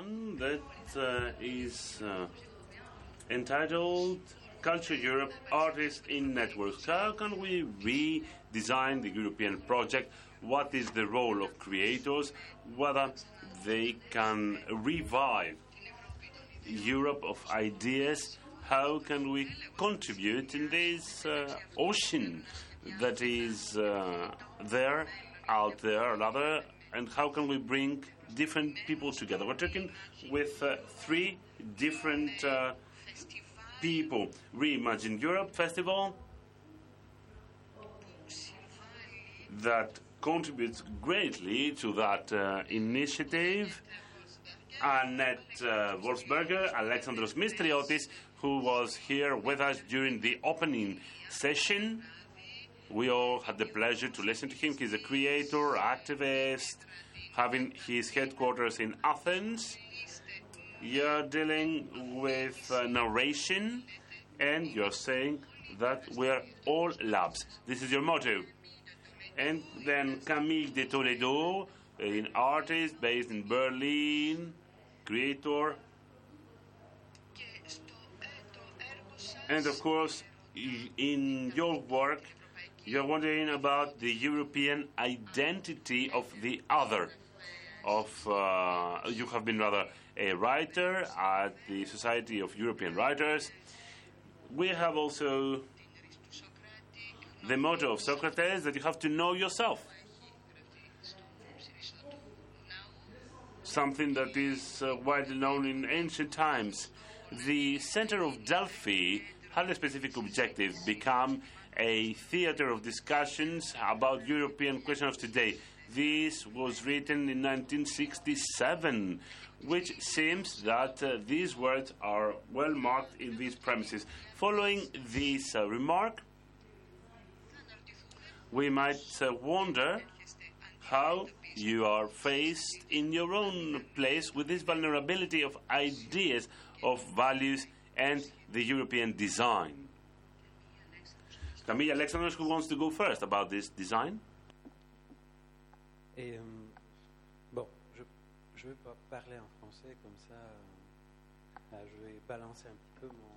one that uh, is uh, entitled Culture Europe Artists in Networks. How can we redesign the European project? What is the role of creators? Whether they can revive Europe of ideas? How can we contribute in this uh, ocean that is uh, there, out there, rather? And how can we bring different people together? We're talking with uh, three different uh, people. Reimagine Europe Festival that contributes greatly to that uh, initiative. Annette uh, Wolfsberger, Alexandros Mistriotis, who was here with us during the opening session. We all had the pleasure to listen to him. He's a creator, activist, having his headquarters in Athens. You're dealing with uh, narration, and you're saying that we're all labs. This is your motto. And then Camille de Toledo, an artist based in Berlin, creator. And of course, in your work, you're wondering about the European identity of the other. Of uh, you have been rather a writer at the Society of European Writers. We have also the motto of Socrates that you have to know yourself. Something that is uh, widely known in ancient times. The center of Delphi had a specific objective become a theater of discussions about European questions of today. This was written in 1967, which seems that uh, these words are well marked in these premises. Following this uh, remark, we might uh, wonder how you are faced in your own place with this vulnerability of ideas, of values, and the European design. Camille Alexandros, who wants to go first about this design? Et, euh, bon, je, je vais pas parler en français comme ça. euh, je vais balancer un petit peu mon.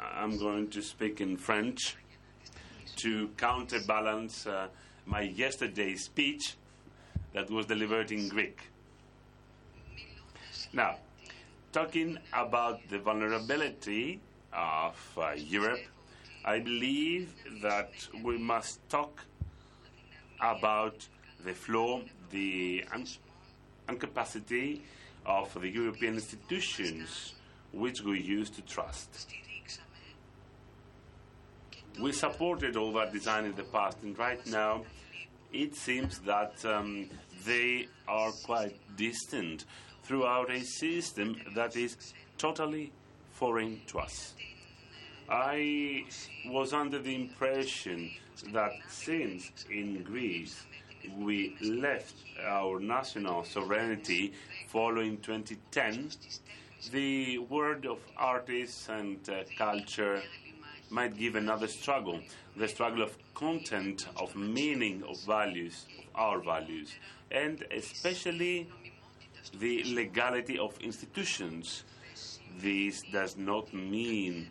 I'm going to speak in French to counterbalance uh, my yesterday's speech that was delivered in Greek. Now, talking about the vulnerability of uh, Europe, I believe that we must talk about the flaw, the incapacity of the European institutions which we used to trust. We supported all that design in the past, and right now it seems that um, they are quite distant throughout a system that is totally foreign to us. I was under the impression that since in Greece we left our national sovereignty following 2010, the world of artists and uh, culture might give another struggle the struggle of content, of meaning, of values, of our values, and especially the legality of institutions. This does not mean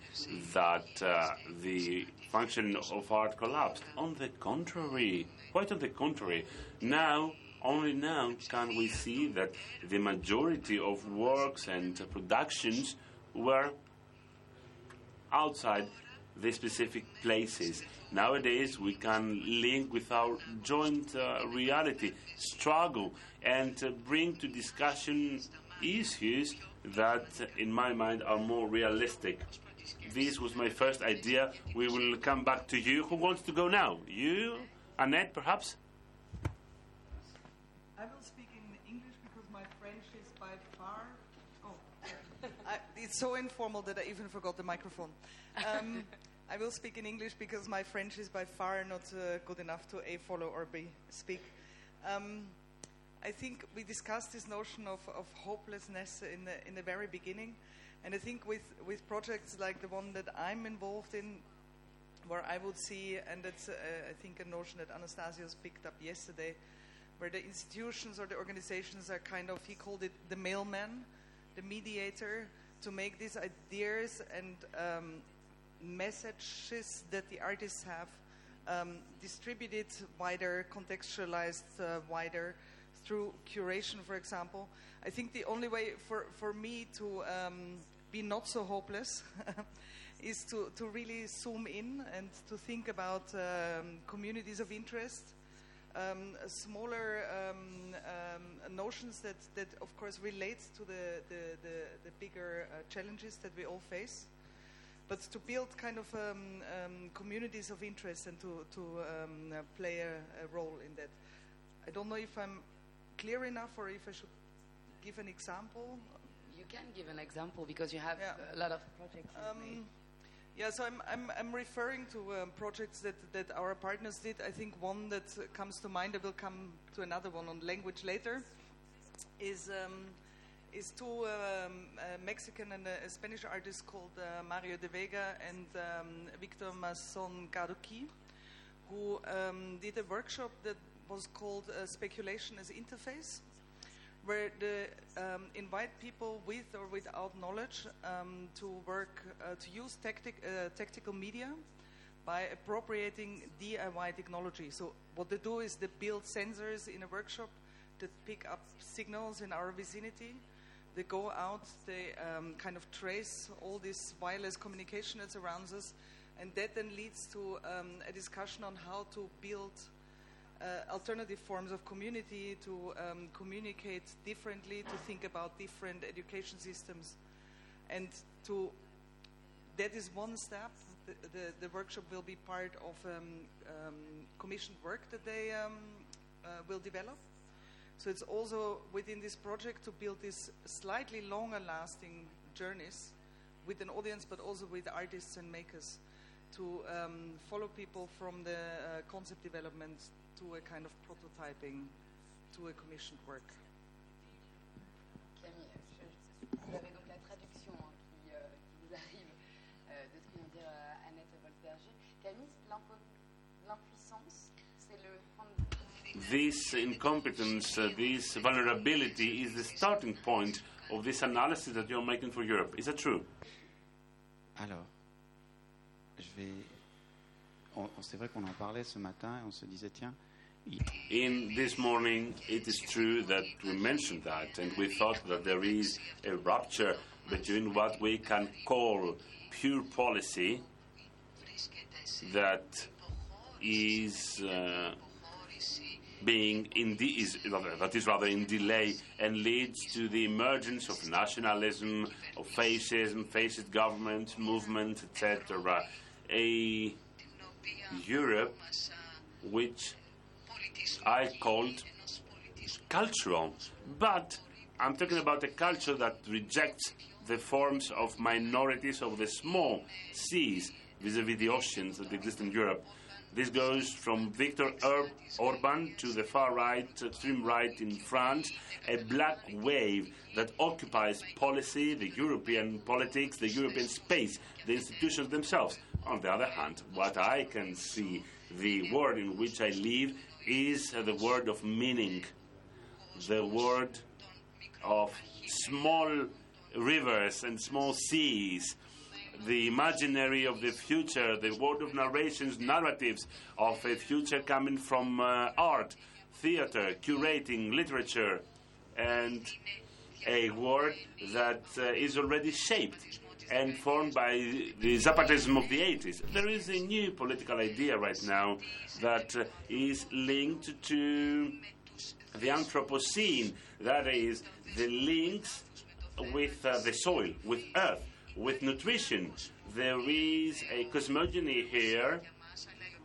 that uh, the function of art collapsed. On the contrary, quite on the contrary. Now, only now can we see that the majority of works and productions were outside the specific places. Nowadays, we can link with our joint uh, reality, struggle, and uh, bring to discussion issues that, in my mind, are more realistic. This was my first idea. We will come back to you. Who wants to go now? You, Annette, perhaps? I will speak in English because my French is by far. Oh, I, it's so informal that I even forgot the microphone. Um, I will speak in English because my French is by far not uh, good enough to a follow or b speak. Um, I think we discussed this notion of, of hopelessness in the in the very beginning, and I think with with projects like the one that I'm involved in, where I would see, and that's uh, I think a notion that Anastasios picked up yesterday, where the institutions or the organizations are kind of he called it the mailman, the mediator to make these ideas and um, messages that the artists have um, distributed wider, contextualized uh, wider through curation, for example. I think the only way for, for me to um, be not so hopeless is to, to really zoom in and to think about um, communities of interest, um, smaller um, um, notions that, that, of course, relate to the, the, the, the bigger uh, challenges that we all face. But to build kind of um, communities of interest and to, to uh, play a, a role in that. I don't know if I'm clear enough or if I should give an example. You can give an example because you have yeah. a lot of projects. Um, yeah, so I'm, I'm, I'm referring to um, projects that, that our partners did. I think one that comes to mind, I will come to another one on language later, is, um, is two um, Mexican and a, Spanish artists called uh, Mario de Vega and um, Victor Mazón Gardoqui, who um, did a workshop that was called uh, Speculation as Interface where they um, invite people with or without knowledge um, to work, uh, to use tactic, uh, tactical media by appropriating DIY technology. So what they do is they build sensors in a workshop that pick up signals in our vicinity. They go out, they um, kind of trace all this wireless communication that surrounds us, and that then leads to um, a discussion on how to build uh, alternative forms of community, to um, communicate differently, to think about different education systems. And to that is one step. The, the, the workshop will be part of um, um, commissioned work that they um, uh, will develop. So it's also within this project to build these slightly longer lasting journeys with an audience, but also with artists and makers to um, follow people from the uh, concept development to a kind of prototyping to a commissioned work. Camille, vous avez donc la traduction hein, qui, euh, qui, vous arrive euh, de ce que vient dire euh, Annette Wolfsberger. Camille, l'impuissance, c'est le This incompetence, uh, this vulnerability is the starting point of this analysis that you're making for Europe. Is that true? Alors, je vais. C'est vrai qu'on en parlait ce matin et on se disait, tiens, in this morning, it is true that we mentioned that, and we thought that there is a rupture between what we can call pure policy that is uh, being in is, that is rather in delay and leads to the emergence of nationalism, of fascism, fascist government, movement, etc. A Europe which I called cultural. But I'm talking about a culture that rejects the forms of minorities of the small seas vis-à-vis the oceans that exist in Europe. This goes from Viktor Ur- Orban to the far right, extreme right in France, a black wave that occupies policy, the European politics, the European space, the institutions themselves. On the other hand, what I can see, the world in which I live, is the world of meaning, the world of small rivers and small seas, the imaginary of the future, the world of narrations, narratives of a future coming from uh, art, theater, curating, literature, and a world that uh, is already shaped and formed by the Zapatism of the 80s. There is a new political idea right now that uh, is linked to the Anthropocene, that is, the links with uh, the soil, with earth, with nutrition. There is a cosmogony here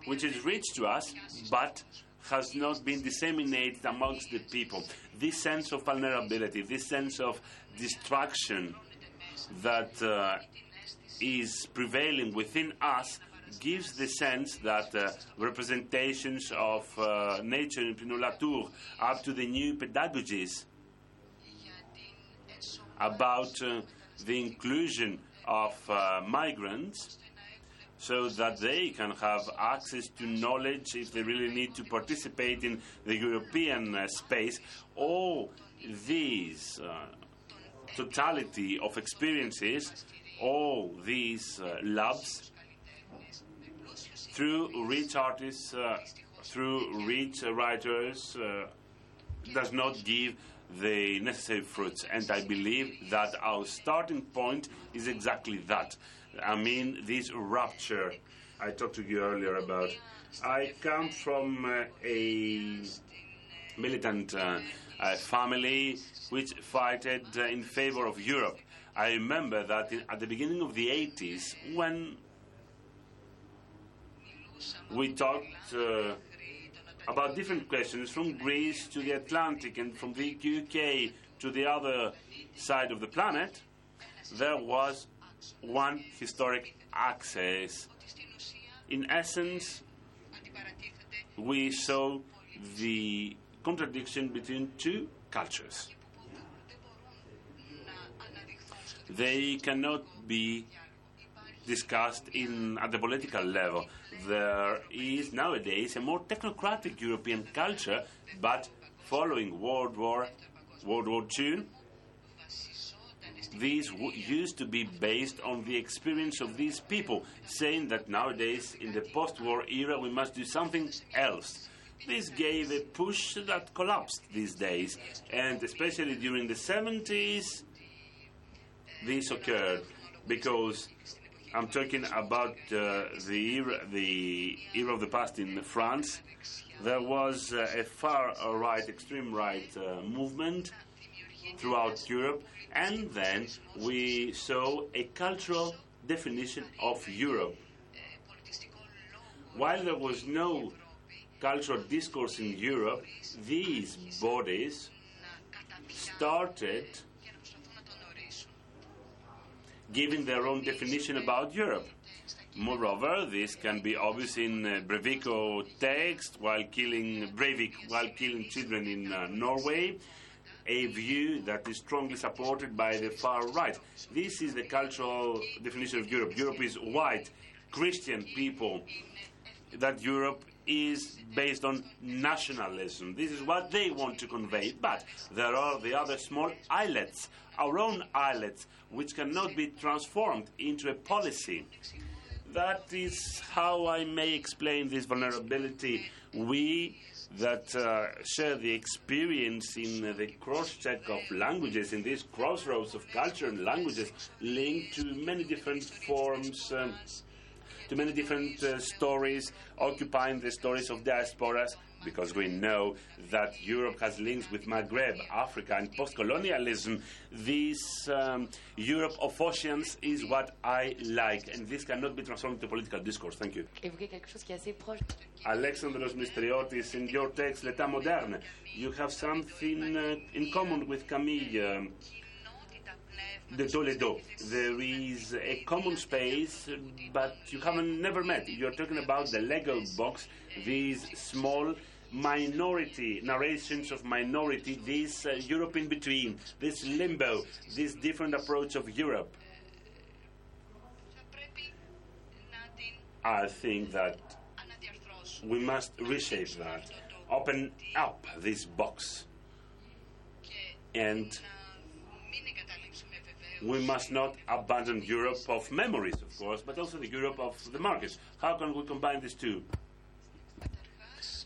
which is rich to us, but has not been disseminated amongst the people. This sense of vulnerability, this sense of destruction that uh, is prevailing within us gives the sense that uh, representations of uh, nature in Bruno Latour up to the new pedagogies about uh, the inclusion of uh, migrants so that they can have access to knowledge if they really need to participate in the European uh, space. All these totality of experiences, all these uh, labs, through rich artists, uh, through rich writers, uh, does not give the necessary fruits. And I believe that our starting point is exactly that. I mean, this rupture I talked to you earlier about. I come from uh, a militant uh, family which fighted uh, in favor of Europe. I remember that in, at the beginning of the 80s, when we talked uh, about different questions from Greece to the Atlantic and from the UK to the other side of the planet, there was one historic axis. In essence, we saw the contradiction between two cultures. They cannot be discussed in, at the political level. There is nowadays a more technocratic European culture, but following World War, World War II, these used to be based on the experience of these people, saying that nowadays, in the post war era, we must do something else. This gave a push that collapsed these days, and especially during the 70s, this occurred because I'm talking about uh, the, era, the era of the past in France. There was uh, a far right, extreme right uh, movement throughout Europe, and then we saw a cultural definition of Europe. While there was no cultural discourse in Europe, these bodies started giving their own definition about Europe. Moreover, this can be obvious in uh, Breivik's text while killing Breivik while killing children in uh, Norway, a view that is strongly supported by the far right. This is the cultural definition of Europe. Europe is white, Christian people. That Europe is based on nationalism. This is what they want to convey. But there are the other small islets, our own islets, which cannot be transformed into a policy. That is how I may explain this vulnerability. We that uh, share the experience in uh, the cross check of languages, in these crossroads of culture and languages, linked to many different forms. Um, to many different uh, stories, occupying the stories of diasporas, because we know that Europe has links with Maghreb, Africa, and post colonialism. This um, Europe of oceans is what I like, and this cannot be transformed into political discourse. Thank you. Évoquer quelque chose qui est assez proche. Alexandros Mistriotis, in your text, L'État moderne, you have something uh, in common with Camille. Um, de Toledo. There is a common space, but you haven't never met. You're talking about the Lego box, these small minority narrations of minority, this uh, Europe in between, this limbo, this different approach of Europe. I think that we must reshape that, open up this box, and we must not abandon Europe of memories, of course, but also the Europe of the markets. How can we combine these two?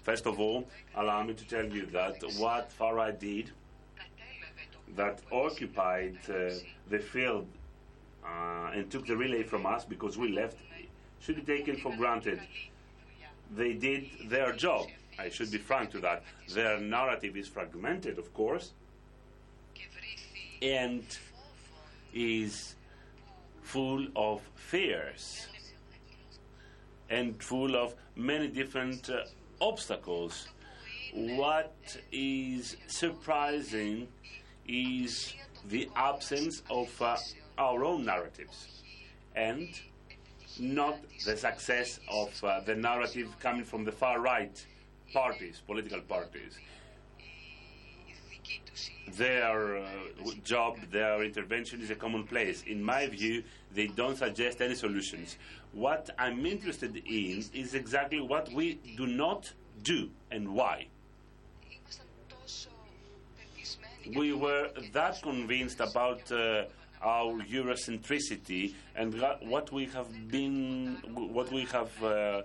First of all, allow me to tell you that what far right did, that occupied uh, the field uh, and took the relay from us because we left, should be taken for granted. They did their job. I should be frank to that. Their narrative is fragmented, of course, and is full of fears and full of many different uh, obstacles. What is surprising is the absence of uh, our own narratives and not the success of uh, the narrative coming from the far right parties, political parties their uh, job, their intervention is a commonplace. In my view, they don't suggest any solutions. What I'm interested in is exactly what we do not do and why. we were that convinced about uh, our Eurocentricity and what we have been, what we have uh,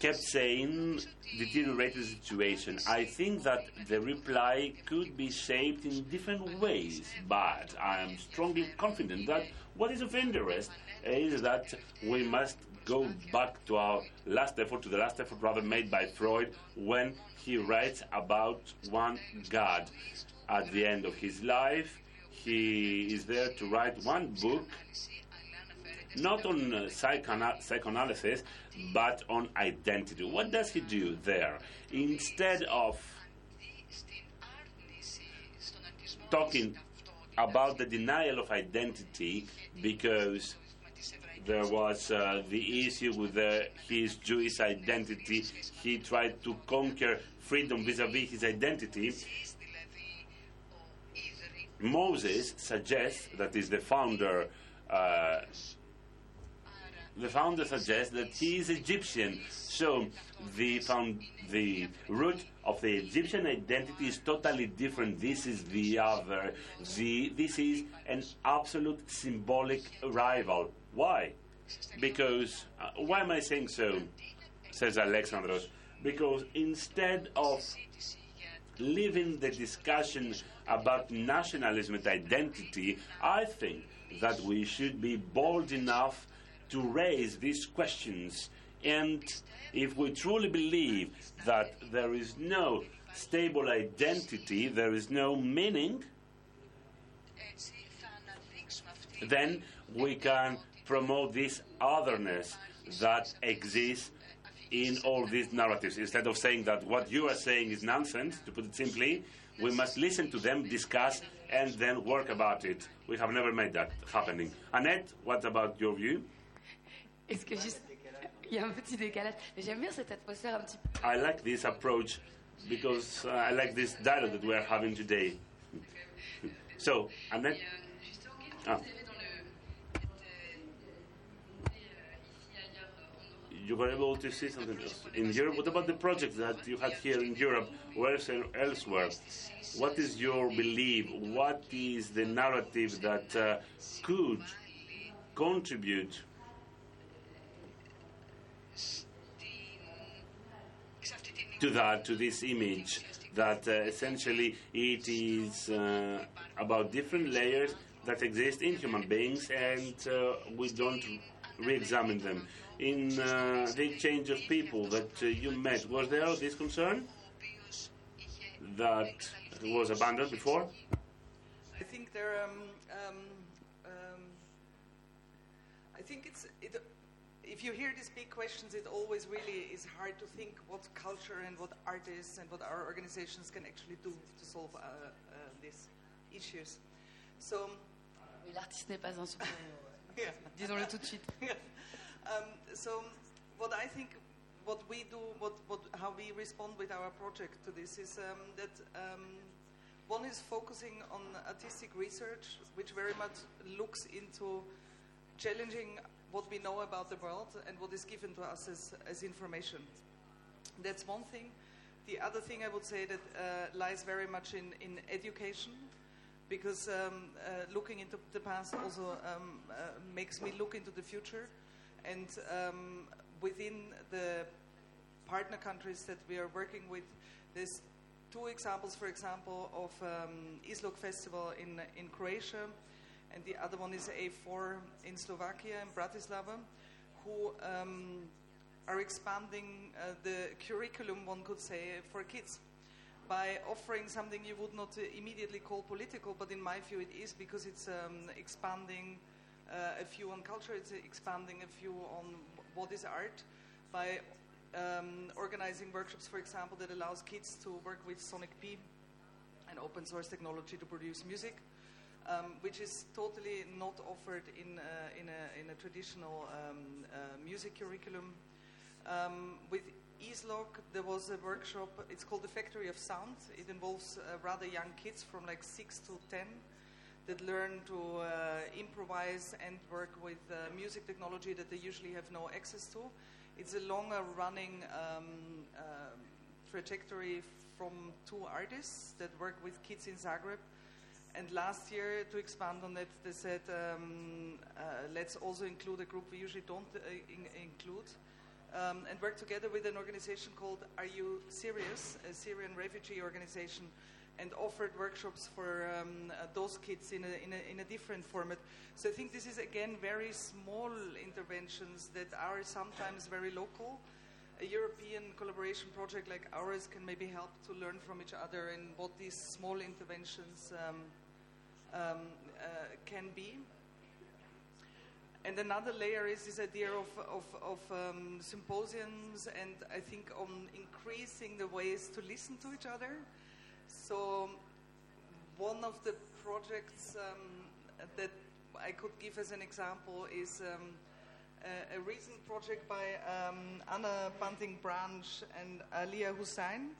kept saying deteriorated situation. I think that the reply could be shaped in different ways, but I am strongly confident that what is of interest is that we must go back to our last effort, to the last effort rather made by Freud when he writes about one God. At the end of his life, he is there to write one book, not on uh, psychoanalysis, but on identity. What does he do there? Instead of talking about the denial of identity because there was uh, the issue with uh, his Jewish identity. He tried to conquer freedom vis-à-vis his identity. Moses suggests that is the founder. Uh, the founder suggests that he is Egyptian. So the found the root of the Egyptian identity is totally different. This is the other. The this is an absolute symbolic rival. Why? Because uh, why am I saying so? Says Alexandros. Because instead of leaving the discussion about nationalism and identity, I think that we should be bold enough to raise these questions. And if we truly believe that there is no stable identity, there is no meaning, then we can promote this otherness that exists in all these narratives. Instead of saying that what you are saying is nonsense, to put it simply, we must listen to them, discuss, and then work about it. We have never made that happening. Annette, what about your view? Est-ce que juste. Il y a un petit décalage. Mais j'aime bien cette atmosphère un petit peu. I like this approach because uh, I like this dialogue that we are having today. So, Annette. Ah. you were able to see something else in Europe. What about the projects that you had here in Europe or elsewhere? What is your belief? What is the narrative that uh, could contribute to that, to this image, that uh, essentially it is uh, about different layers that exist in human beings and uh, we don't re examine them in uh, the exchange of people that uh, you met, was there this concern that was abandoned before? I think there. Um, um, um, I think it's. It, if you hear these big questions, it always really is hard to think what culture and what artists and what our organizations can actually do to solve uh, uh these issues. So. l'artiste n'est pas un super Disons-le tout de suite. Um, so, what I think, what we do, what, what, how we respond with our project to this is um, that um, one is focusing on artistic research, which very much looks into challenging what we know about the world and what is given to us as, as information. That's one thing. The other thing I would say that uh, lies very much in, in education, because um, uh, looking into the past also um, uh, makes me look into the future. And um, within the partner countries that we are working with, there's two examples, for example, of um, Izlog Festival in, in Croatia, and the other one is A4 in Slovakia, in Bratislava, who um, are expanding uh, the curriculum, one could say, for kids by offering something you would not uh, immediately call political, but in my view it is because it's um, expanding uh, a view on culture, it's expanding a view on what is art by um, organizing workshops, for example, that allows kids to work with Sonic Pi, an open source technology to produce music, um, which is totally not offered in, uh, in, a, in a traditional um, uh, music curriculum. Um, with Izlog, there was a workshop, it's called the Factory of Sound. It involves uh, rather young kids from like 6 to 10 that learn to uh, improvise and work with uh, music technology that they usually have no access to. It's a longer running um, uh, trajectory from two artists that work with kids in Zagreb. And last year, to expand on that, they said, um, uh, let's also include a group we usually don't uh, in- include, um, and work together with an organization called Are You Syrious, a Syrian refugee organization, and offered workshops for um, uh, those kids in a, in, a, in a different format. So I think this is, again, very small interventions that are sometimes very local a European collaboration project like ours can maybe help to learn from each other in what these small interventions um, um, uh, can be. And another layer is this idea of, of, of um, symposiums and I think on increasing the ways to listen to each other. So, one of the projects um, that I could give as an example is um, a, a recent project by um, Anna Bunting Branch and Aliyah Hussain,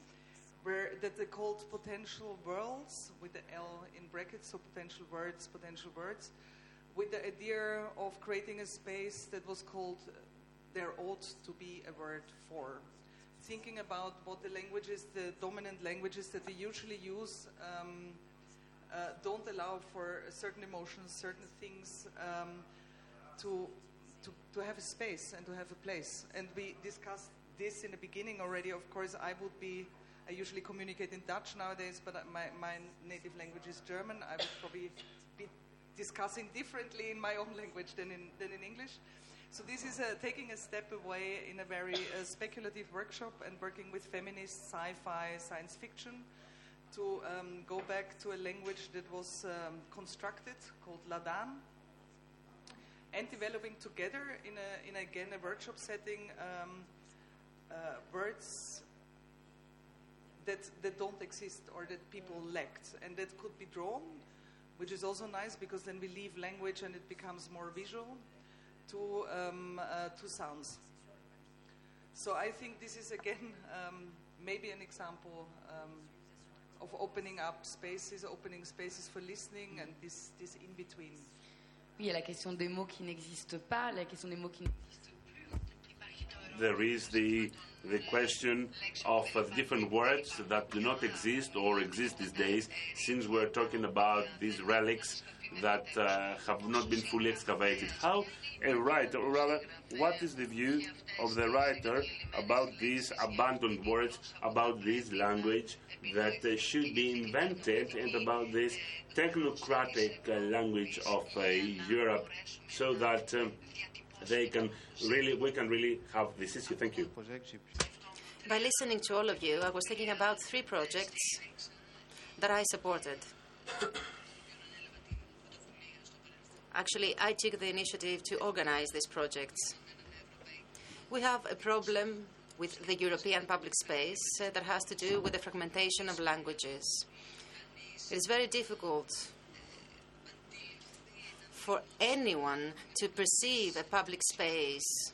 where that they called potential worlds with the L in brackets, so potential words, potential words, with the idea of creating a space that was called there ought to be a word for. Thinking about what the languages, the dominant languages that we usually use, um, uh, don't allow for certain emotions, certain things um, to to, to have a space and to have a place. And we discussed this in the beginning already. Of course, I would be, I usually communicate in Dutch nowadays, but my, my native language is German. I would probably be discussing differently in my own language than in, than in English. So this is uh, taking a step away in a very uh, speculative workshop and working with feminist sci-fi science fiction to um, go back to a language that was um, constructed called Láadan, and developing together in a, in again a workshop setting um, uh, words that that don't exist or that people lacked and that could be drawn, which is also nice because then we leave language and it becomes more visual to um, uh, to sounds. So I think this is again um, maybe an example um, of opening up spaces, opening spaces for listening, and this this in between. Oui, il y a la question des mots qui n'existent pas, la question des mots qui n'existent. There is the the question of uh, different words that do not exist or exist these days, since we're talking about these relics that uh, have not been fully excavated. How a writer, or rather, what is the view of the writer about these abandoned words, about this language that uh, should be invented, and about this technocratic uh, language of uh, Europe, so that um, they can really, we can really have this issue. Thank you. By listening to all of you, I was thinking about three projects that I supported. Actually, I took the initiative to organize these projects. We have a problem with the European public space uh, that has to do with the fragmentation of languages. It is very difficult for anyone to perceive a public space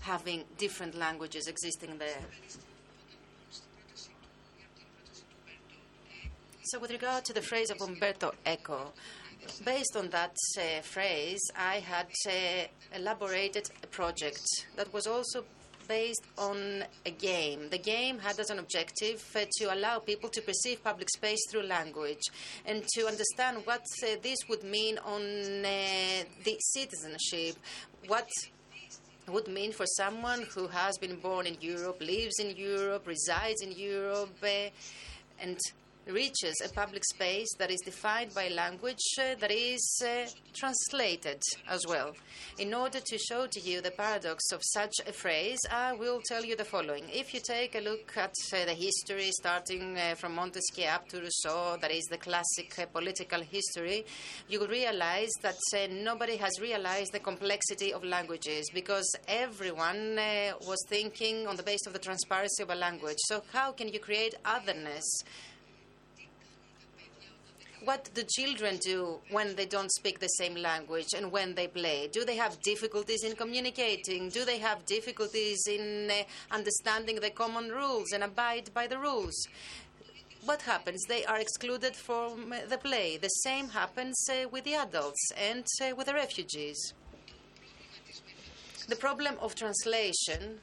having different languages existing there. So, with regard to the phrase of Umberto Eco, based on that uh, phrase, I had uh, elaborated a project that was also based on a game. The game had as an objective uh, to allow people to perceive public space through language and to understand what uh, this would mean on uh, the citizenship, what would mean for someone who has been born in Europe, lives in Europe, resides in Europe, and reaches a public space that is defined by language uh, that is uh, translated as well. In order to show to you the paradox of such a phrase, I will tell you the following. If you take a look at uh, the history starting uh, from Montesquieu up to Rousseau, that is the classic uh, political history, you will realize that uh, nobody has realized the complexity of languages because everyone was thinking on the basis of the transparency of a language. So, how can you create otherness? What do children do when they don't speak the same language and when they play? Do they have difficulties in communicating? Do they have difficulties in uh, understanding the common rules and abide by the rules? What happens? They are excluded from the play. The same happens uh, with the adults and uh, with the refugees. The problem of translation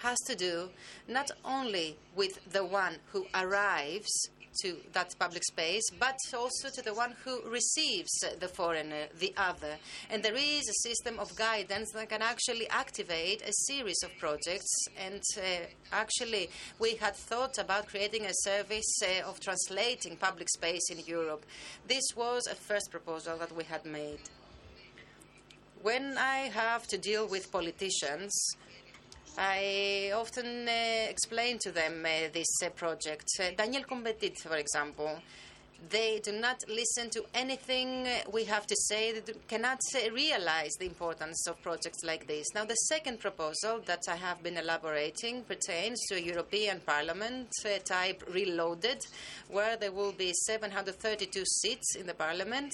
has to do not only with the one who arrives to that public space, but also to the one who receives the foreigner, the other. And there is a system of guidance that can actually activate a series of projects. And uh, actually, we had thought about creating a service uh, of translating public space in Europe. This was a first proposal that we had made. When I have to deal with politicians, I often uh, explain to them uh, this uh, project. Uh, Daniel Cohn-Bendit, for example, they do not listen to anything uh, we have to say. They cannot uh, realize the importance of projects like this. Now, the second proposal that I have been elaborating pertains to a European Parliament type reloaded, where there will be 732 seats in the Parliament.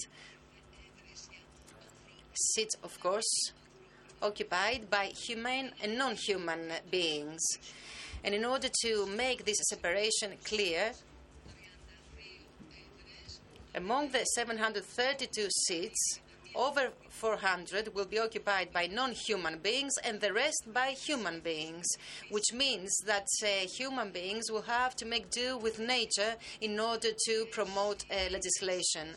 Seats, of course, occupied by human and non human beings. And in order to make this separation clear, among the 732 seats, over 400 will be occupied by non human beings and the rest by human beings, which means that uh, human beings will have to make do with nature in order to promote uh, legislation.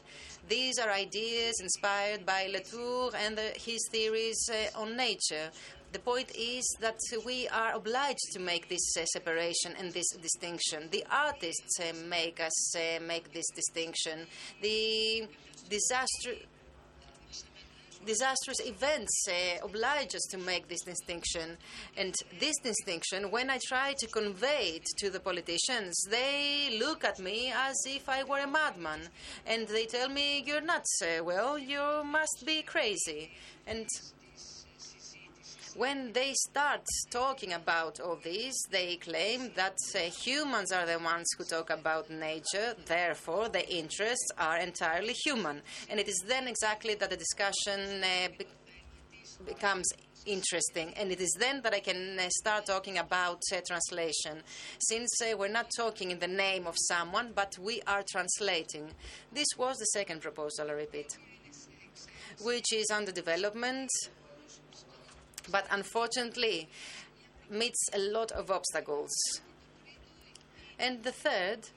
These are ideas inspired by Latour and the, his theories uh, on nature. The point is that we are obliged to make this uh, separation and this distinction. The artists uh, make us uh, make this distinction. The disaster disastrous events uh, oblige us to make this distinction. And this distinction, when I try to convey it to the politicians, they look at me as if I were a madman. And they tell me, You're nuts. Uh, well, you must be crazy. And when they start talking about all this, they claim that uh, humans are the ones who talk about nature, therefore, the interests are entirely human. And it is then exactly that the discussion uh, be- becomes interesting. And it is then that I can uh, start talking about uh, translation. Since uh, we're not talking in the name of someone, but we are translating. This was the second proposal, I repeat, which is under development but unfortunately meets a lot of obstacles. And the third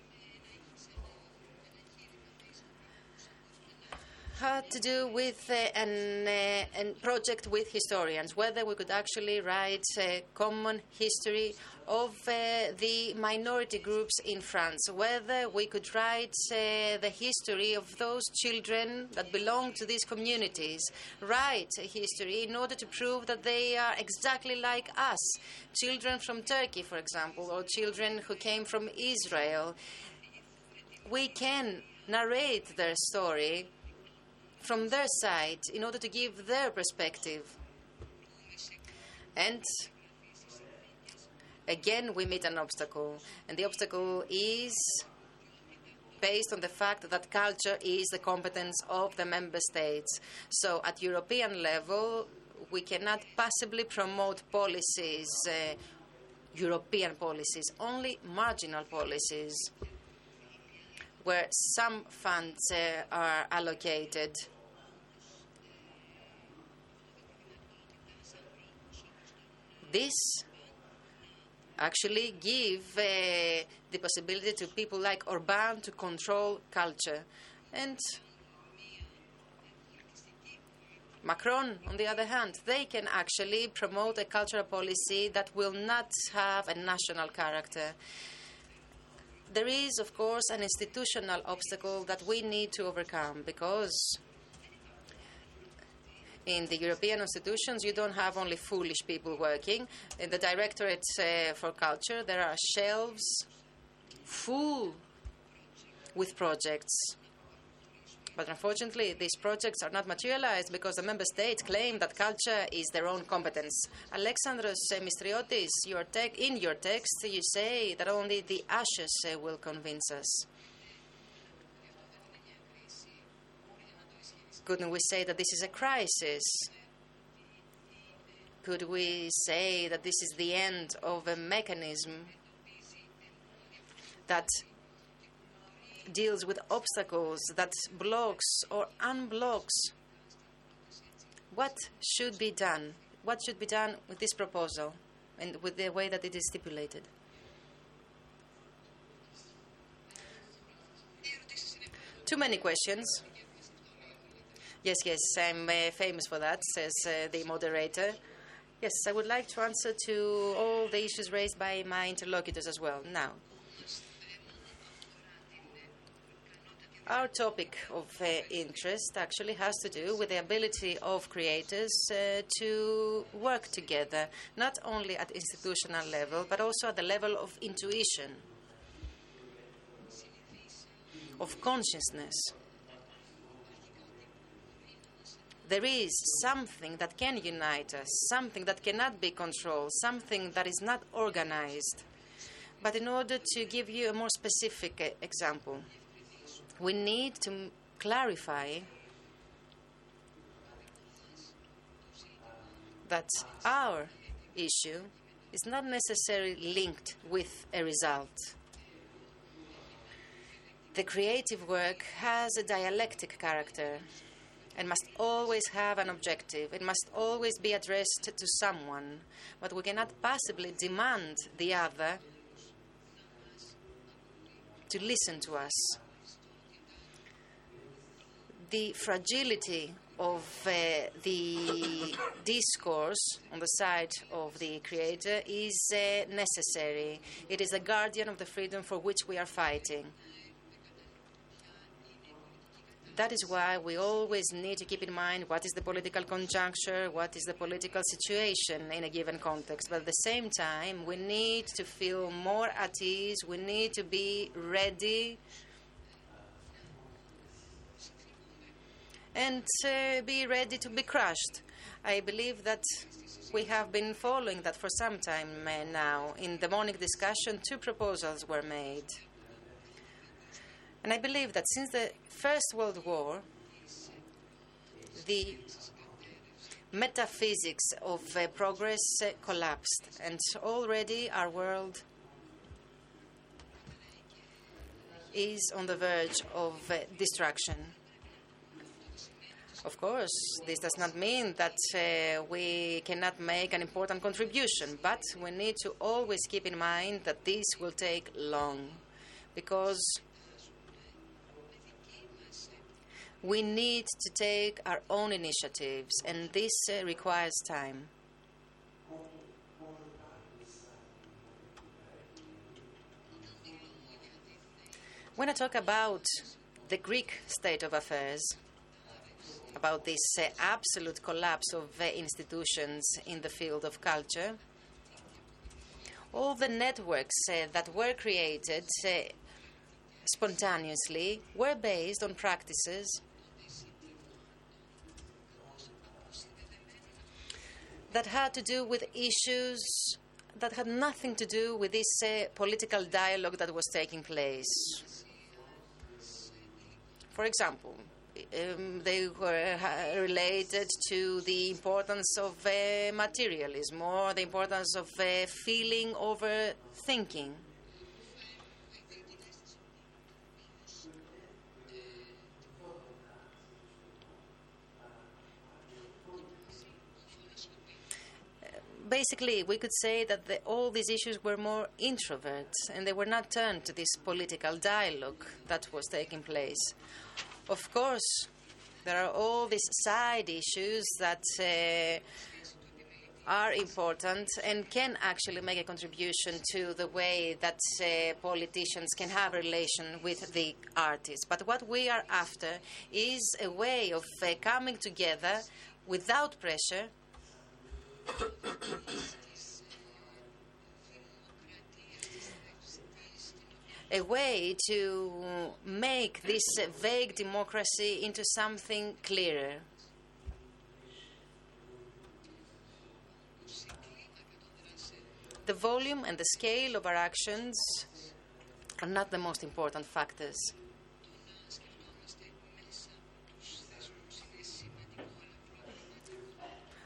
had to do with uh, an, uh, an project with historians, whether we could actually write a common history of uh, the minority groups in France, whether we could write uh, the history of those children that belong to these communities, write a history in order to prove that they are exactly like us, children from Turkey, for example, or children who came from Israel. We can narrate their story from their side in order to give their perspective. And again, we meet an obstacle. And the obstacle is based on the fact that culture is the competence of the member states. So, at European level, we cannot possibly promote policies, uh, European policies, only marginal policies, where some funds uh, are allocated. This actually give uh, the possibility to people like Orban to control culture. And Macron, on the other hand, they can actually promote a cultural policy that will not have a national character. There is, of course, an institutional obstacle that we need to overcome because in the European institutions, you don't have only foolish people working. In the Directorate uh, for Culture, there are shelves full with projects. But unfortunately, these projects are not materialized because the member states claim that culture is their own competence. Alexandros Mistriotis, your in your text, you say that only the ashes uh, will convince us. Couldn't we say that this is a crisis? Could we say that this is the end of a mechanism that deals with obstacles, that blocks or unblocks? What should be done? What should be done with this proposal? and with the way that it is stipulated. Too many questions. Yes, yes, I'm uh, famous for that, says uh, the moderator. Yes, I would like to answer to all the issues raised by my interlocutors as well. Now, Our topic of uh, interest actually has to do with the ability of creators uh, to work together, not only at institutional level, but also at the level of intuition, of consciousness. There is something that can unite us, something that cannot be controlled, something that is not organized. But in order to give you a more specific uh, example, we need to clarify that our issue is not necessarily linked with a result. The creative work has a dialectic character and must always have an objective. It must always be addressed to someone, but we cannot possibly demand the other to listen to us the fragility of uh, the discourse on the side of the creator is uh, necessary. It is the guardian of the freedom for which we are fighting. That is why we always need to keep in mind what is the political conjuncture, what is the political situation in a given context. But at the same time, we need to feel more at ease, we need to be ready and uh, be ready to be crushed. I believe that we have been following that for some time now. In the morning discussion, two proposals were made. And I believe that since the First World War, the metaphysics of uh, progress uh, collapsed, and already our world is on the verge of uh, destruction. Of course, this does not mean that uh, we cannot make an important contribution, but we need to always keep in mind that this will take long because we need to take our own initiatives, and this uh, requires time. When I talk about the Greek state of affairs, about this uh, absolute collapse of uh, institutions in the field of culture. All the networks uh, that were created uh, spontaneously were based on practices that had to do with issues that had nothing to do with this uh, political dialogue that was taking place. For example, um, they were uh, related to the importance of uh, materialism or the importance of uh, feeling over thinking. Basically, we could say that the, all these issues were more introverts and they were not turned to this political dialogue that was taking place. Of course, there are all these side issues that uh, are important and can actually make a contribution to the way that uh, politicians can have a relation with the artists. But what we are after is a way of uh, coming together without pressure a way to make this vague democracy into something clearer. The volume and the scale of our actions are not the most important factors.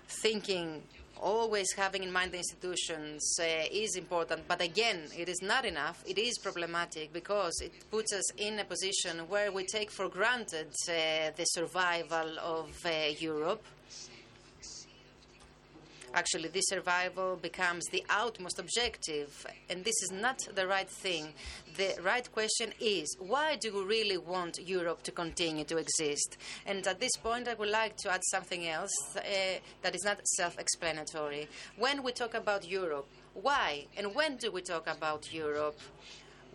Thinking always having in mind the institutions uh, is important, but again, it is not enough. It is problematic because it puts us in a position where we take for granted uh, the survival of uh, Europe. Actually, this survival becomes the utmost objective, and this is not the right thing. The right question is why do we really want Europe to continue to exist? And at this point, I would like to add something else uh, that is not self explanatory. When we talk about Europe, why and when do we talk about Europe?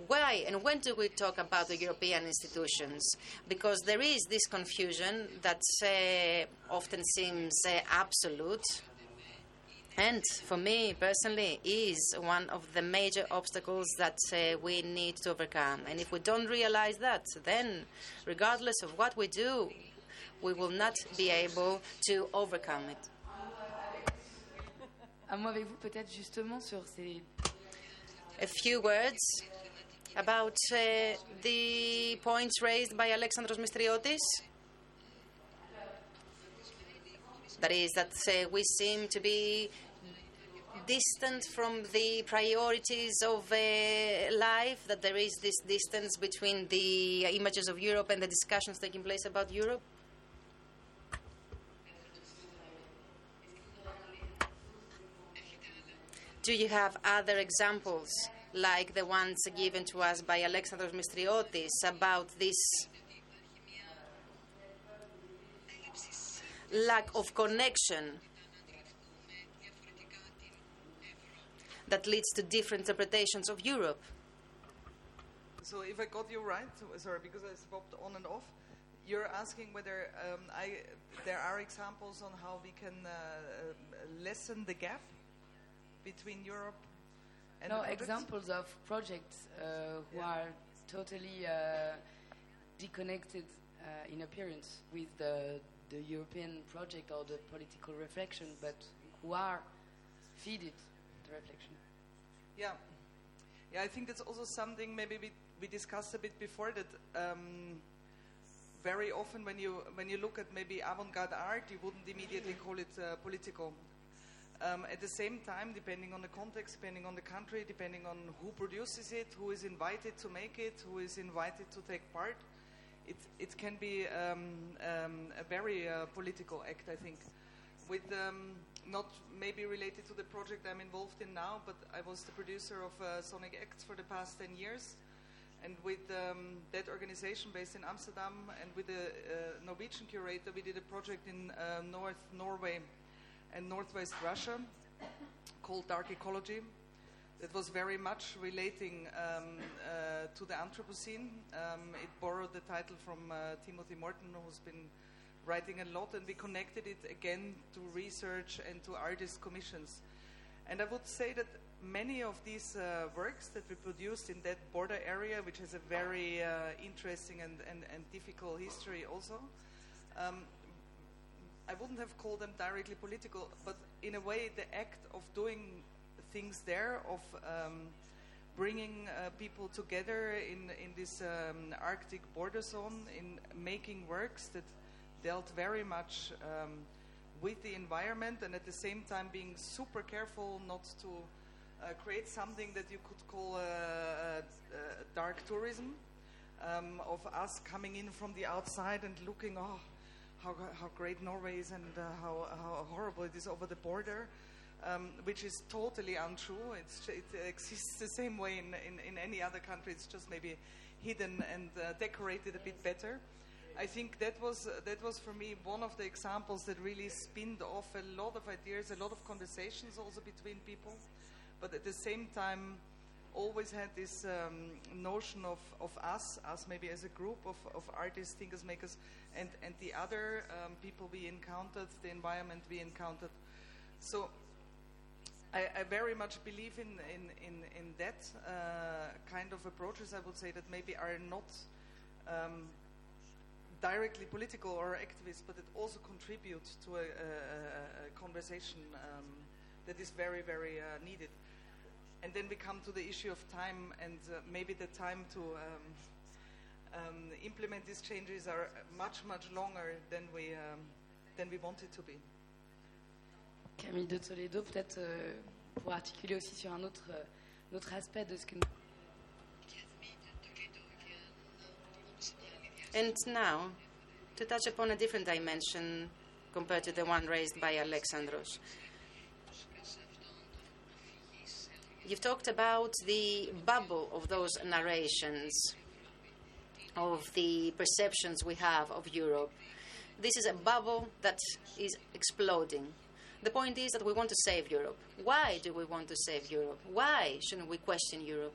why and when do we talk about the European institutions? Because there is this confusion that uh, often seems uh, absolute and for me personally is one of the major obstacles that uh, we need to overcome. And if we don't realize that then regardless of what we do we will not be able to overcome it. Un mot avec vous peut-être justement sur ces a few words about uh, the points raised by Alexandros Mistriotis. That is that uh, we seem to be distant from the priorities of uh, life, that there is this distance between the images of Europe and the discussions taking place about Europe? Do you have other examples like the ones given to us by Alexandros Mistriotis about this lack of connection that leads to different interpretations of Europe. So if I got you right, sorry, because I swapped on and off, you're asking whether um, I, there are examples on how we can uh, uh, lessen the gap between Europe and no the examples of projects uh, who Yeah. are totally uh, deconnected uh, in appearance with the, the European project or the political reflection, but who are feeded the reflection. Yeah, yeah. I think that's also something maybe we, we discussed a bit before that. Um, very often, when you when you look at maybe avant-garde art, you wouldn't immediately call it uh, political. Um, at the same time, depending on the context, depending on the country, depending on who produces it, who is invited to make it, who is invited to take part, it it can be um, um, a very uh, political act. I think with um, not maybe related to the project I'm involved in now, but I was the producer of uh, Sonic Acts for the past 10 years. And with um, that organization based in Amsterdam and with a uh, Norwegian curator, we did a project in uh, North Norway and Northwest Russia called Dark Ecology. That was very much relating um, uh, to the Anthropocene. Um, it borrowed the title from uh, Timothy Morton, who's been writing a lot, and we connected it again to research and to artist commissions. And I would say that many of these uh, works that we produced in that border area, which has a very uh, interesting and, and, and difficult history also, um, I wouldn't have called them directly political, but in a way, the act of doing things there, of um, bringing uh, people together in, in this um, Arctic border zone, in making works that dealt very much um, with the environment and at the same time being super careful not to uh, create something that you could call uh, uh, dark tourism um, of us coming in from the outside and looking, oh, how, how great Norway is and uh, how, how horrible it is over the border, um, which is totally untrue. It's, it exists the same way in, in, in any other country, it's just maybe hidden and uh, decorated a bit better. I think that was uh, that was for me one of the examples that really spinned off a lot of ideas, a lot of conversations also between people, but at the same time always had this um, notion of, of us, us maybe as a group of, of artists, thinkers, makers, and, and the other um, people we encountered, the environment we encountered. So I, I very much believe in, in, in, in that uh, kind of approaches, I would say, that maybe are not um, directly political or activist, but it also contributes to a, a, a- conversation um, that is very, very uh, needed. And then we come to the issue of time, and uh, maybe the time to um, um, implement these changes are much, much longer than we um, than we want it to be. Camille de Toledo, peut-être euh, pour articuler aussi sur un autre, euh, autre aspect de ce que nous now, to touch upon a different dimension compared to the one raised by Alexandros. You've talked about the bubble of those narrations, of the perceptions we have of Europe. This is a bubble that is exploding. The point is that we want to save Europe. Why do we want to save Europe? Why shouldn't we question Europe?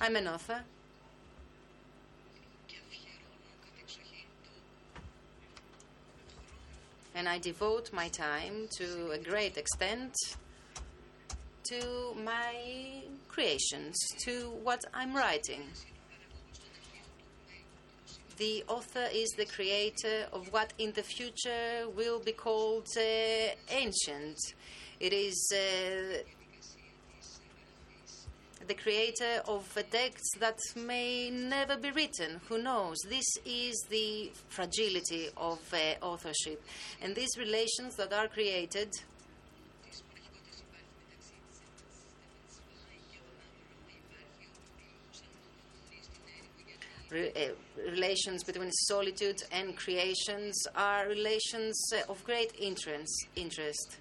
I'm an author. And I devote my time to a great extent to my creations, to what I'm writing. The author is the creator of what in the future will be called uh, ancient. It is uh, the creator of a text that may never be written. Who knows? This is the fragility of uh, authorship. And these relations that are created Re- uh, relations between solitude and creations are relations uh, of great interest. interest.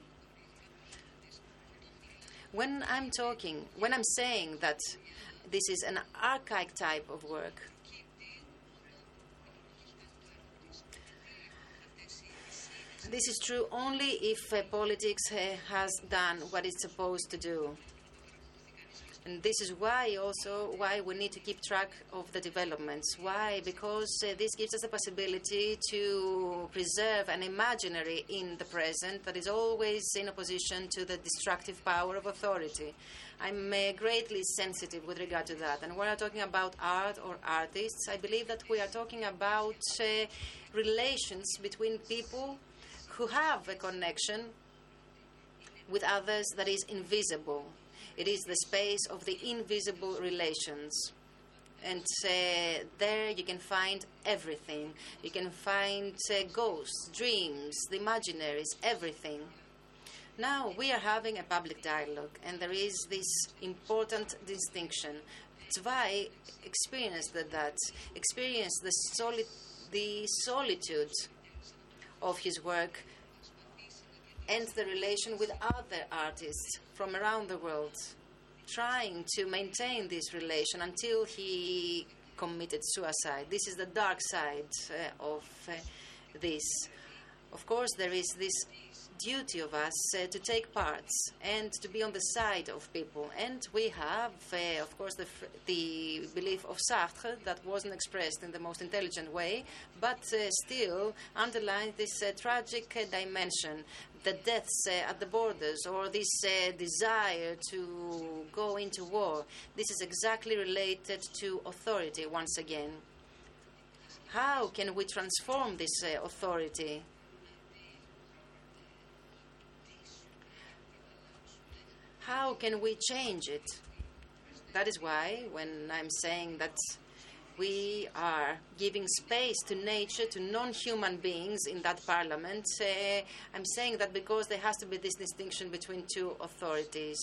When I'm talking, when I'm saying that this is an archaic type of work, this is true only if uh, politics uh, has done what it's supposed to do. And this is why also why we need to keep track of the developments. Why? Because uh, this gives us the possibility to preserve an imaginary in the present that is always in opposition to the destructive power of authority. I'm uh, greatly sensitive with regard to that. And when we're talking about art or artists, I believe that we are talking about uh, relations between people who have a connection with others that is invisible. It is the space of the invisible relations. And uh, there you can find everything. You can find uh, ghosts, dreams, the imaginaries, everything. Now we are having a public dialogue, and there is this important distinction. Zweig experienced that, experienced the, soli- the solitude of his work and the relation with other artists from around the world, trying to maintain this relation until he committed suicide. This is the dark side uh, of uh, this. Of course, there is this duty of us uh, to take parts and to be on the side of people. And we have, uh, of course, the, the belief of Sartre that wasn't expressed in the most intelligent way, but uh, still underlines this uh, tragic uh, dimension the deaths uh, at the borders or this uh, desire to go into war. This is exactly related to authority once again. How can we transform this uh, authority? How can we change it? That is why, when I'm saying that we are giving space to nature, to non human beings in that parliament. Uh, I'm saying that because there has to be this distinction between two authorities.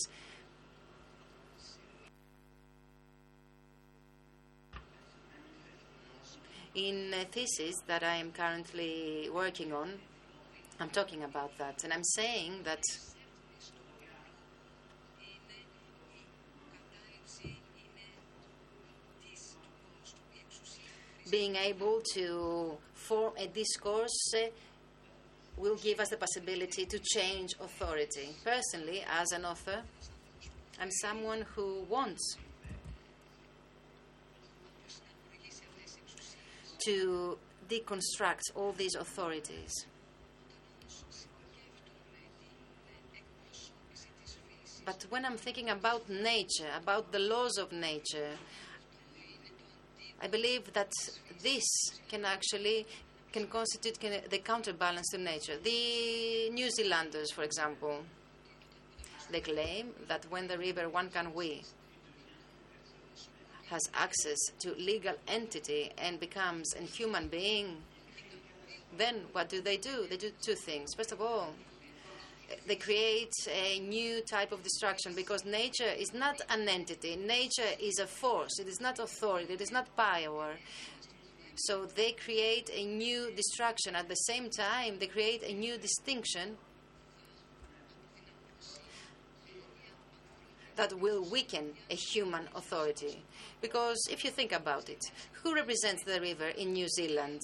In a thesis that I am currently working on, I'm talking about that, and I'm saying that being able to form a discourse uh, will give us the possibility to change authority. Personally, as an author, I'm someone who wants to deconstruct all these authorities. But when I'm thinking about nature, about the laws of nature, I believe that this can actually can constitute can, the counterbalance to nature. The New Zealanders, for example, they claim that when the river Wanganui has access to legal entity and becomes a human being, then what do they do? They do two things. First of all, they create a new type of destruction because nature is not an entity. Nature is a force. It is not authority. It is not power. So they create a new destruction. At the same time, they create a new distinction that will weaken a human authority. Because if you think about it, who represents the river in New Zealand?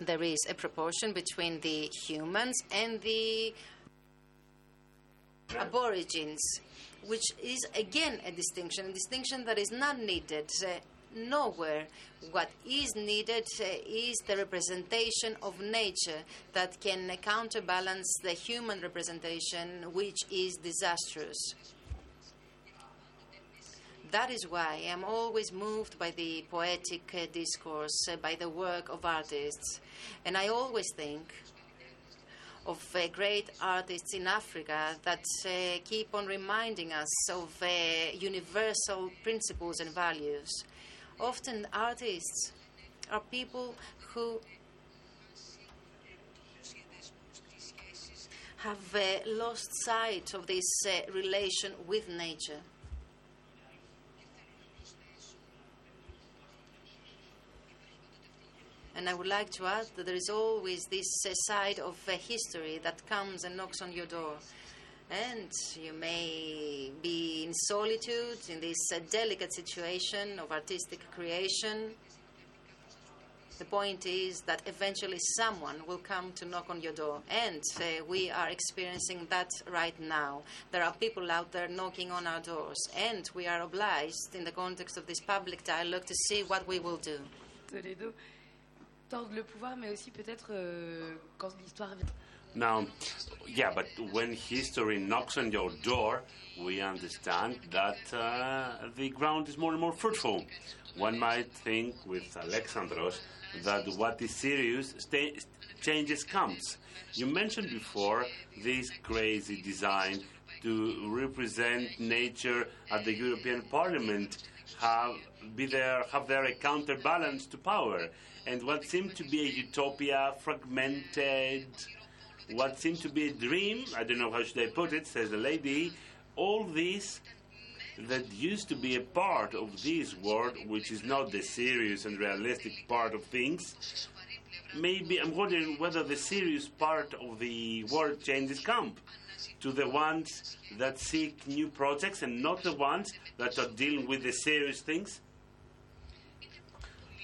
There is a proportion between the humans and the aborigines, which is again a distinction, a distinction that is not needed. Uh, nowhere. What is needed uh, is the representation of nature that can counterbalance the human representation, which is disastrous. That is why I'm always moved by the poetic uh, discourse, uh, by the work of artists. And I always think of uh, great artists in Africa that uh, keep on reminding us of uh, universal principles and values. Often, artists are people who have uh, lost sight of this relation with nature. And I would like to add that there is always this uh, side of uh, history that comes and knocks on your door. And you may be in solitude in this uh, delicate situation of artistic creation. The point is that eventually someone will come to knock on your door. And uh, we are experiencing that right now. There are people out there knocking on our doors. And we are obliged, in the context of this public dialogue, to see what we will do. Le pouvoir, mais aussi peut-être euh, quand l'histoire vient. Now, yeah, but when history knocks on your door, we understand that uh, the ground is more and more fruitful. One might think with Alexandros that what is serious sta- changes comes. You mentioned before this crazy design to represent nature at the European Parliament have be there have there a counterbalance to power and what seemed to be a utopia fragmented what seemed to be a dream i don't know how should i put it says the lady all this that used to be a part of this world which is not the serious and realistic part of things maybe i'm wondering whether the serious part of the world changes camp to the ones that seek new projects and not the ones that are dealing with the serious things?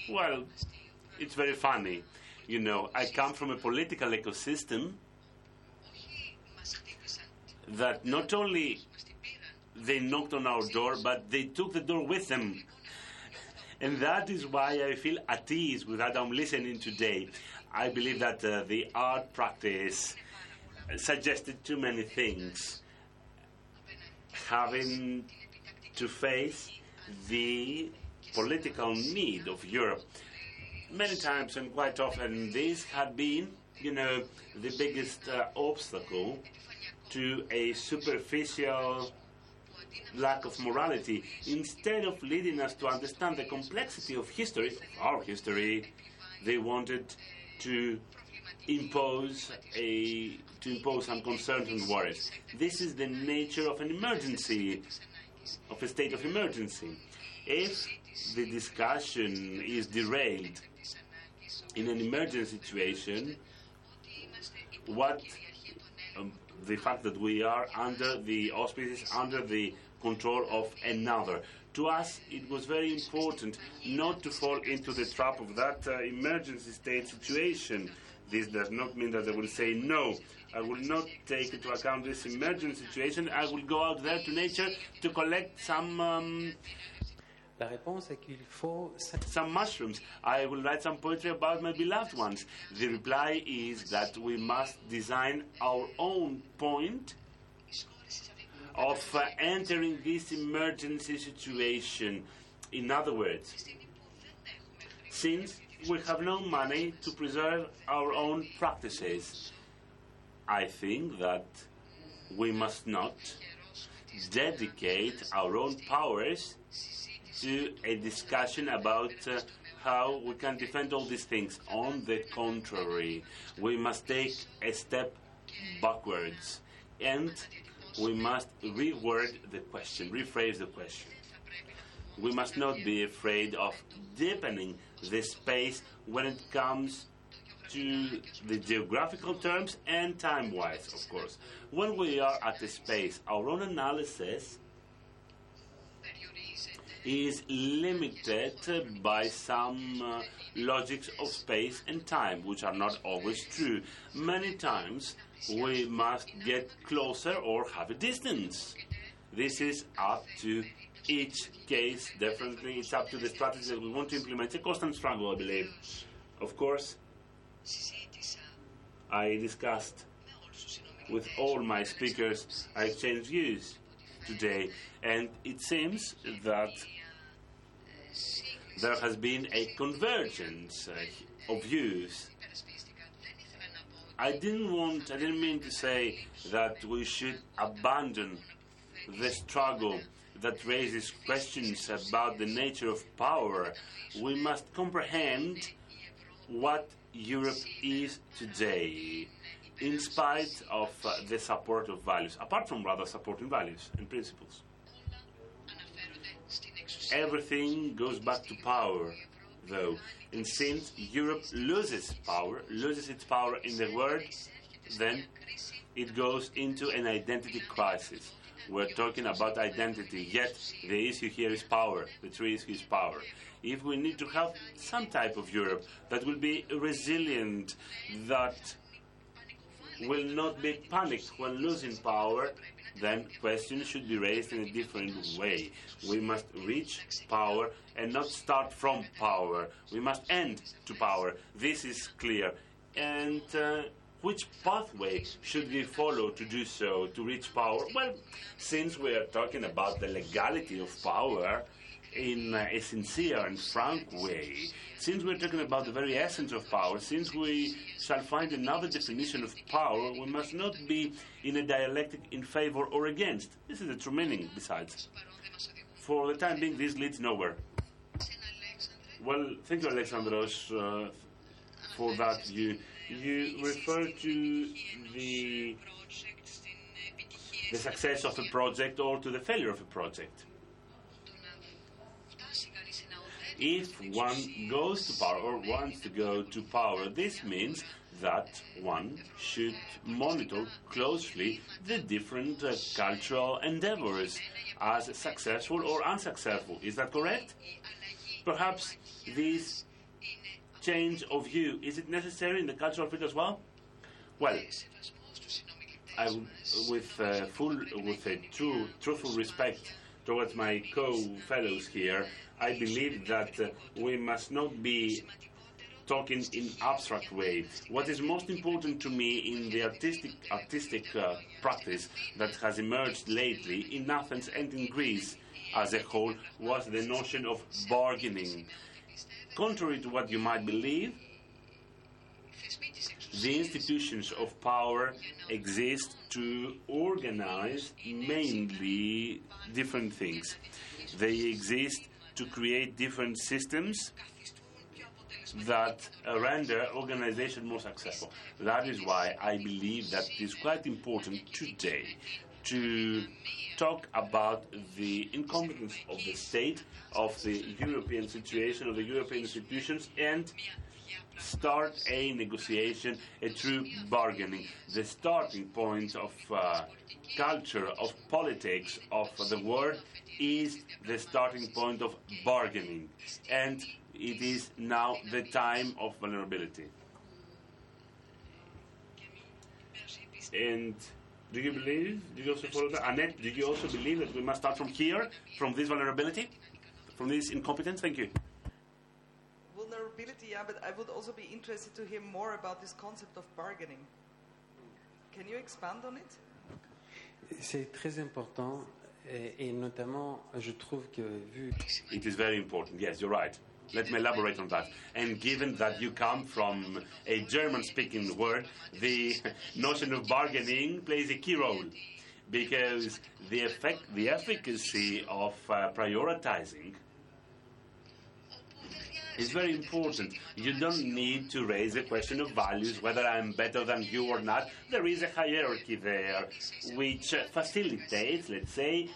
Well, it's very funny. You know, I come from a political ecosystem that not only they knocked on our door, but they took the door with them. And that is why I feel at ease with that I'm listening today. I believe that uh, the art practice suggested too many things. Having to face the political need of Europe. Many times and quite often, this had been, you know, the biggest uh, obstacle to a superficial lack of morality. Instead of leading us to understand the complexity of history, of our history, they wanted to impose a to impose some concerns and worries. This is the nature of an emergency, of a state of emergency. If the discussion is derailed in an emergency situation, what um, the fact that we are under the auspices, under the control of another. To us, it was very important not to fall into the trap of that uh, emergency state situation. This does not mean that I will say no. I will not take into account this emergency situation. I will go out there to nature to collect some um, La réponse est qu'il faut some mushrooms. I will write some poetry about my beloved ones. The reply is that we must design our own point of uh, entering this emergency situation. In other words, since we have no money to preserve our own practices, I think that we must not dedicate our own powers to a discussion about uh, how we can defend all these things. On the contrary, we must take a step backwards and we must reword the question, rephrase the question. We must not be afraid of deepening the space when it comes to the geographical terms and time wise, of course. When we are at a space, our own analysis is limited by some uh, logics of space and time, which are not always true. Many times we must get closer or have a distance. This is up to each case, definitely. It's up to the strategy that we want to implement. It's a constant struggle, I believe. Of course, I discussed with all my speakers, I exchanged views today, and it seems that there has been a convergence uh, of views. I didn't want, I didn't mean to say that we should abandon the struggle that raises questions about the nature of power. We must comprehend what Europe is today, in spite of uh, the support of values, apart from rather supporting values and principles. Everything goes back to power, though. And since Europe loses power, loses its power in the world, then it goes into an identity crisis. We're talking about identity, yet the issue here is power. The true issue is power. If we need to have some type of Europe that will be resilient, that will not be panicked when losing power, then questions should be raised in a different way. We must reach power and not start from power. We must end to power. This is clear. And uh, which pathway should we follow to do so, to reach power? Well, since we are talking about the legality of power, in uh, a sincere and frank way, since we're talking about the very essence of power, since we shall find another definition of power, we must not be in a dialectic in favor or against. This is the true meaning, besides. For the time being, this leads nowhere. Well, thank you, Alexandros, uh, for that view. You refer to the, the success of a project or to the failure of a project. If one goes to power or wants to go to power, this means that one should monitor closely the different uh, cultural endeavors as successful or unsuccessful. Is that correct? Perhaps this change of view is it necessary in the cultural field as well? Well, I, with uh, full, with a true, truthful respect towards my co-fellows here, I believe that uh, we must not be talking in abstract way. What is most important to me in the artistic artistic uh, practice that has emerged lately in Athens and in Greece as a whole was the notion of bargaining. Contrary to what you might believe, the institutions of power exist to organize mainly different things. They exist to create different systems that render organization more successful. That is why I believe that it is quite important today to talk about the incompetence of the state, of the European situation, of the European institutions, and start a negotiation, a true bargaining. The starting point of uh, culture, of politics, of the world is the starting point of bargaining. And it is now the time of vulnerability. And do you believe, do you also follow that? Annette, do you also believe that we must start from here, from this vulnerability, from this incompetence? Thank you. Vulnerability, yeah, but I would also be interested to hear more about this concept of bargaining. Can you expand on it? C'est très important et, et notamment, je trouve que vu. It is very important. Yes, you're right. Let me elaborate on that. And given that you come from a German speaking world, the notion of bargaining plays a key role because the effect, the efficacy of uh, prioritizing is very important. You don't need to raise the question of values, whether I'm better than you or not. There is a hierarchy there which facilitates, let's say,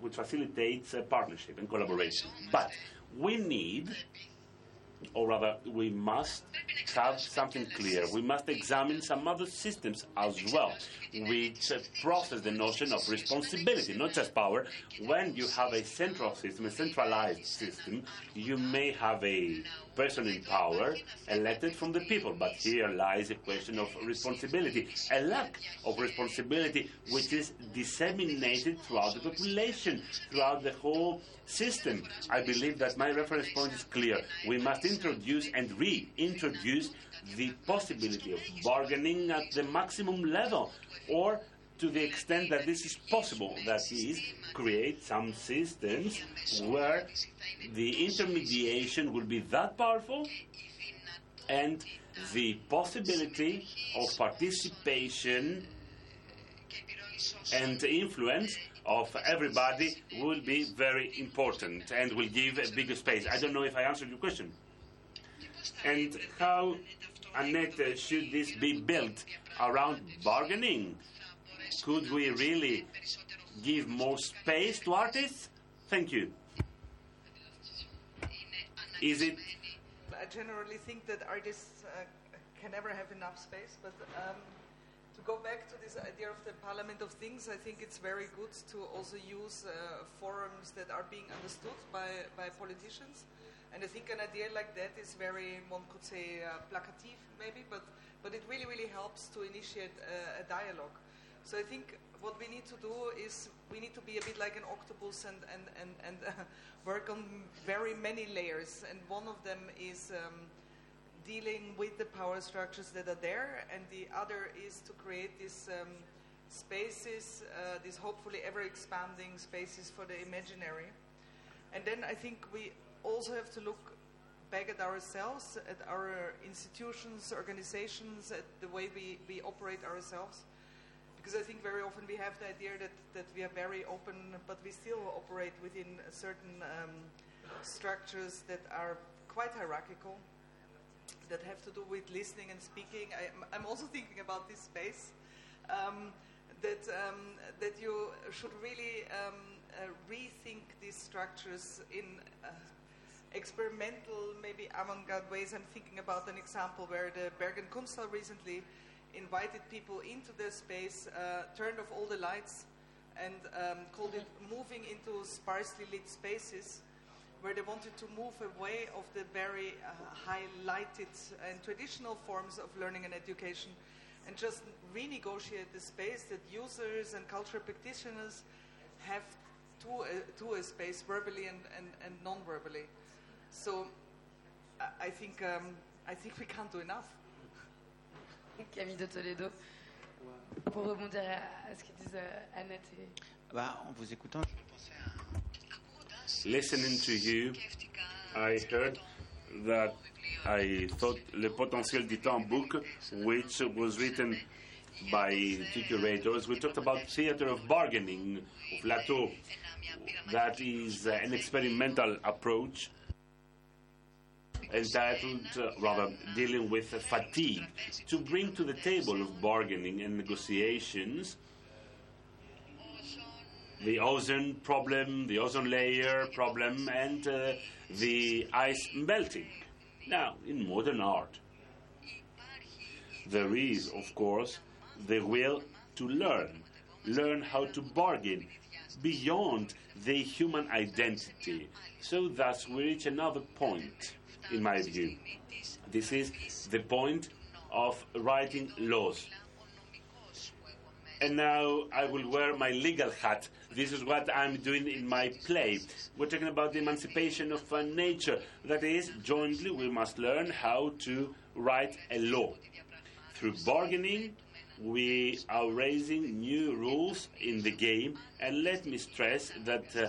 which facilitates partnership and collaboration. But we need or rather, we must have something clear. We must examine some other systems as well, which process the notion of responsibility, not just power. When you have a central system, a centralized system, you may have a person in power elected from the people, but here lies a question of responsibility, a lack of responsibility which is disseminated throughout the population, throughout the whole system. I believe that my reference point is clear. We must introduce and reintroduce the possibility of bargaining at the maximum level or to the extent that this is possible, that is, create some systems where the intermediation will be that powerful and the possibility of participation and influence of everybody will be very important and will give a bigger space. I don't know if I answered your question. And how, Annette, should this be built around bargaining? Could we really give more space to artists? Thank you. Is it? I generally think that artists uh, can never have enough space, but um, to go back to this idea of the Parliament of Things, I think it's very good to also use uh, forums that are being understood by, by politicians. And I think an idea like that is very, one could say, uh, placative maybe, but, but it really, really helps to initiate a, a dialogue. So I think what we need to do is we need to be a bit like an octopus and, and, and, and uh, work on very many layers. And one of them is um, dealing with the power structures that are there, and the other is to create these um, spaces, uh, these hopefully ever expanding spaces for the imaginary. And then I think we also have to look back at ourselves, at our institutions, organizations, at the way we, we operate ourselves. Because I think very often we have the idea that, that we are very open, but we still operate within certain um, structures that are quite hierarchical that have to do with listening and speaking. I, am also thinking about this space. Um, that um, that you should really um, uh, rethink these structures in uh, experimental, maybe avant-garde ways. I'm thinking about an example where the Bergen Kunsthall recently invited people into their space, uh, turned off all the lights, and um, called it moving into sparsely lit spaces where they wanted to move away of the very uh, highlighted and traditional forms of learning and education and just renegotiate the space that users and cultural practitioners have to a, to a space verbally and, and, and non-verbally. So I think, um, I think we can't do enough. Camille de Toledo, pour rebondir à, ce que disent Annette et... Bah, en vous écoutant, je pensais à listening to you, I heard that I thought Le Potentiel du Temps book, which was written by two curators, we talked about theater of bargaining of Latour. That is an experimental approach entitled, uh, rather, dealing with fatigue, to bring to the table of bargaining and negotiations the ozone problem, the ozone layer problem, and uh, the ice melting. Now, in modern art, there is, of course, the will to learn, learn how to bargain beyond the human identity. So, thus, we reach another point, in my view. This is the point of writing laws. And now I will wear my legal hat this is what I'm doing in my play. We're talking about the emancipation of uh, nature. That is, jointly we must learn how to write a law. Through bargaining, we are raising new rules in the game, and let me stress that uh,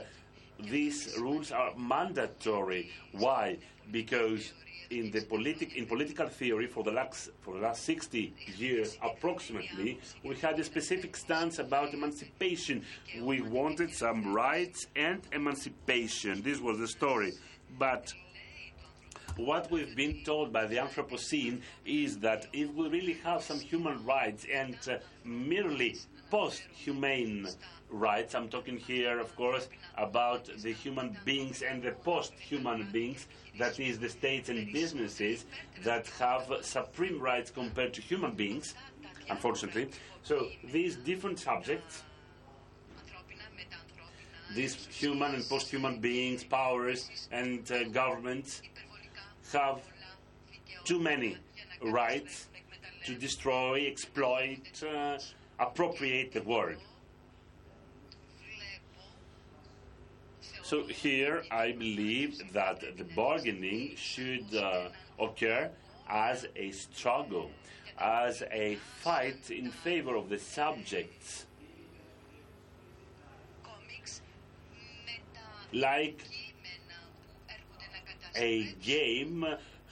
these rules are mandatory. Why? Because in the politic in political theory for the last for the last 60 years approximately we had a specific stance about emancipation. We wanted some rights and emancipation. This was the story. But what we've been told by the Anthropocene is that if we really have some human rights and uh, merely post humane rights, I'm talking here, of course, about the human beings and the post human beings, that is, the states and businesses that have supreme rights compared to human beings, unfortunately. So these different subjects these human and post-human beings, powers, and uh, governments have too many rights to destroy, exploit, uh, appropriate the world. So here I believe that the bargaining should uh, occur as a struggle, as a fight in favor of the subjects. Like a game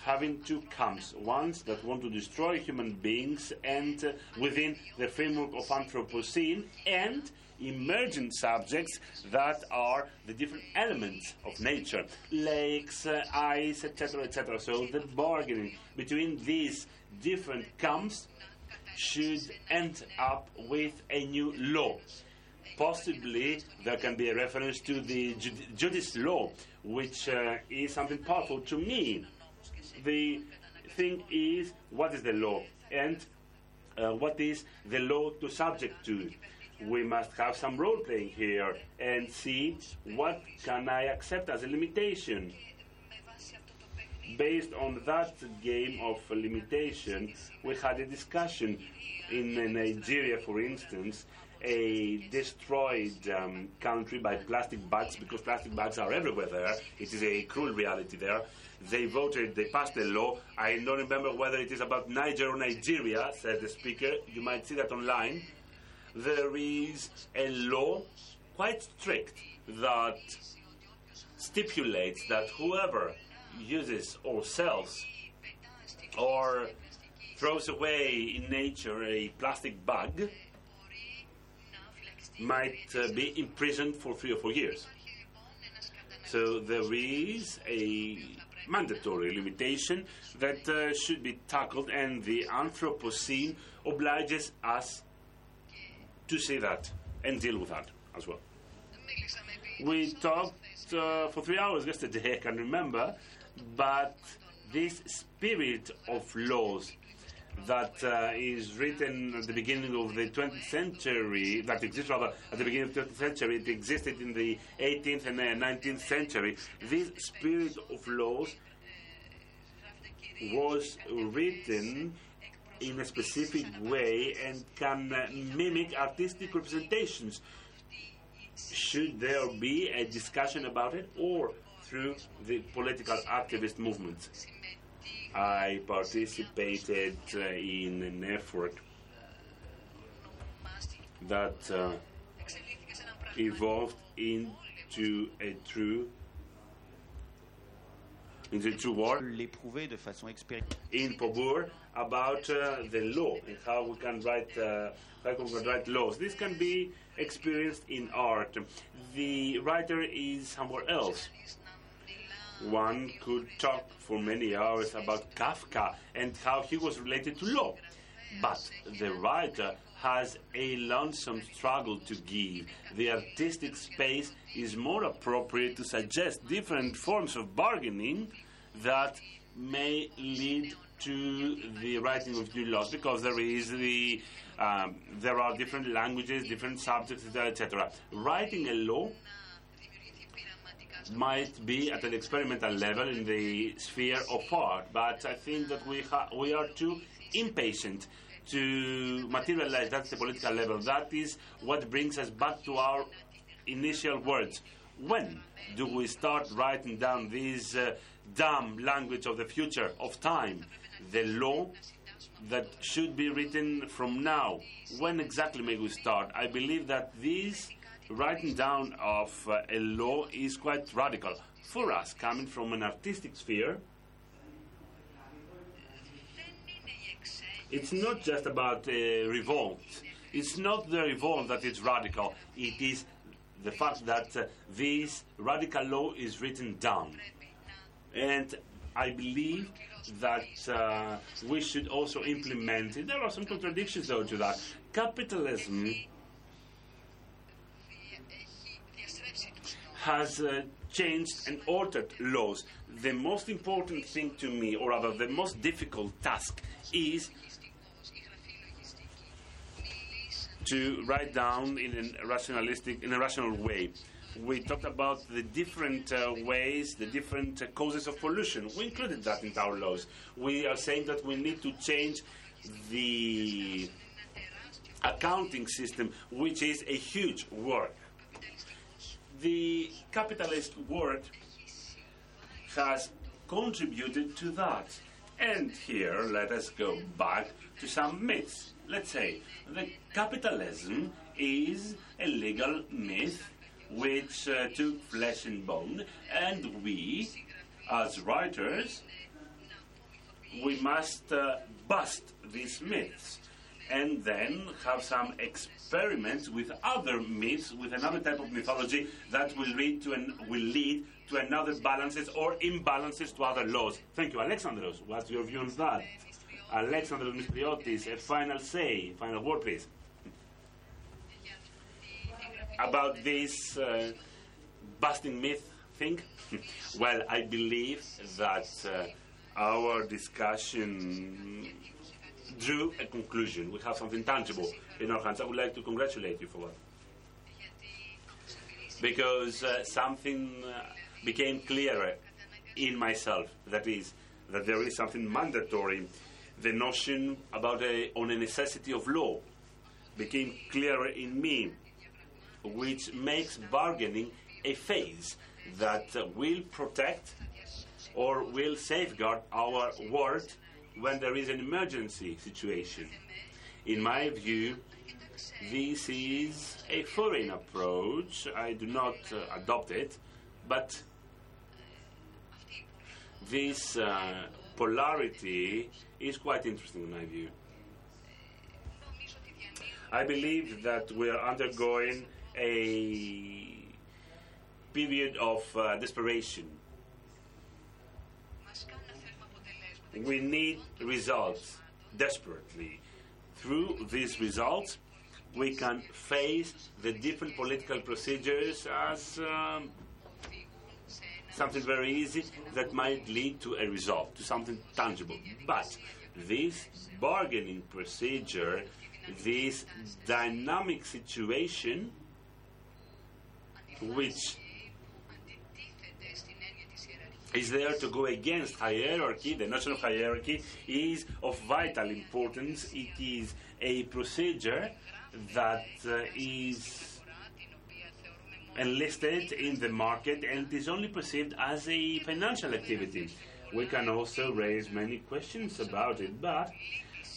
having two camps ones that want to destroy human beings and uh, within the framework of Anthropocene and emergent subjects that are the different elements of nature. Lakes uh, ice etc etc so the bargaining between these different camps should end up with a new law. Possibly there can be a reference to the Judice law, which uh, is something powerful to me. The thing is, what is the law? And uh, what is the law to subject to? We must have some role playing here and see what can I accept as a limitation. Based on that game of limitation, we had a discussion in Nigeria, for instance, a destroyed um, country by plastic bags because plastic bags are everywhere there. It is a cruel reality there. They voted, they passed a law. I don't remember whether it is about Niger or Nigeria, said the speaker. You might see that online. There is a law, quite strict, that stipulates that whoever uses or sells or throws away in nature a plastic bag might uh, be imprisoned for three or four years. So there is a mandatory limitation that uh, should be tackled, and the Anthropocene obliges us to see that and deal with that as well. We talked uh, for three hours yesterday, I can remember, but this spirit of laws that uh, is written at the beginning of the 20th century, that exists rather at the beginning of the 20th century, it existed in the 18th and 19th uh, century. This spirit of laws was written in a specific way and can uh, mimic artistic representations. Should there be a discussion about it or through the political activist movements? I participated uh, in an effort that uh, evolved into a true into a true war in Pobur about uh, the law and how we can write uh, how we can write laws. This can be experienced in art. The writer is somewhere else. One could talk for many hours about Kafka and how he was related to law. But the writer has a lonesome struggle to give. The artistic space is more appropriate to suggest different forms of bargaining that may lead to the writing of new laws because there is the um, there are different languages, different subjects, etc. Writing a law might be at an experimental level in the sphere of art, but I think that we, we are too impatient to materialize that at the political level. That is what brings us back to our initial words. When do we start writing down this uh, dumb language of the future, of time, the law that should be written from now? When exactly may we start? I believe that these writing down of uh, a law is quite radical. For us, coming from an artistic sphere, it's not just about uh, revolt. It's not the revolt that is radical. It is the fact that uh, this radical law is written down. And I believe that uh, we should also implement it. There are some contradictions, though, to that. Capitalism has uh, changed and altered laws. The most important thing to me, or rather, the most difficult task, is to write down in a rationalistic, in a rational way. We talked about the different uh, ways, the different uh, causes of pollution. We included that in our laws. We are saying that we need to change the accounting system, which is a huge work. The capitalist world has contributed to that. And here, let us go back to some myths. Let's say the capitalism is a legal myth which uh, took flesh and bone, and we, as writers, we must uh, bust these myths and then have some experiments with other myths, with another type of mythology that will lead to an, will lead to another balances or imbalances to other laws. Thank you, Alexandros. What's your view on that? Alexandros Mistriotis, a final say, final word, please. About this uh, busting myth thing? well, I believe that uh, our discussion drew a conclusion. We have something tangible in our hands. I would like to congratulate you for that. Because uh, something uh, became clearer in myself. That is, that there is something mandatory. The notion about a, on a necessity of law became clearer in me, which makes bargaining a phase that uh, will protect or will safeguard our word when there is an emergency situation. In my view, this is a foreign approach. I do not uh, adopt it, but this uh, polarity is quite interesting in my view. I believe that we are undergoing a period of uh, desperation. We need results desperately. Through these results, we can face the different political procedures as um, something very easy that might lead to a result, to something tangible. But this bargaining procedure, this dynamic situation, which is there to go against hierarchy. The notion of hierarchy is of vital importance. It is a procedure that uh, is enlisted in the market and is only perceived as a financial activity. We can also raise many questions about it, but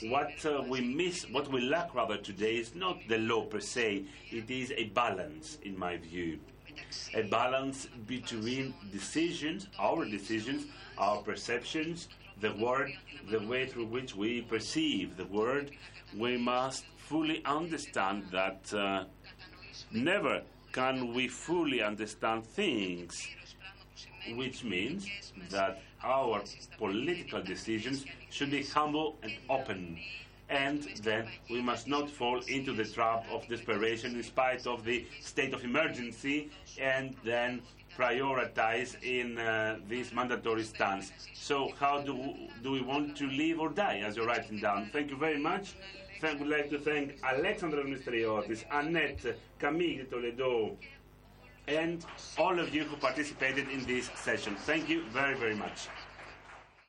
what uh, we miss, what we lack rather today is not the law per se, it is a balance, in my view a balance between decisions, our decisions, our perceptions, the world, the way through which we perceive the world. We must fully understand that uh, never can we fully understand things, which means that our political decisions should be humble and open and then we must not fall into the trap of desperation in spite of the state of emergency and then prioritize in uh, this mandatory stance. So how do, do we want to live or die, as you're writing down? Thank you very much. I would like to thank Alexandra Mistriotis, Annette, Camille Toledo, and all of you who participated in this session. Thank you very, very much.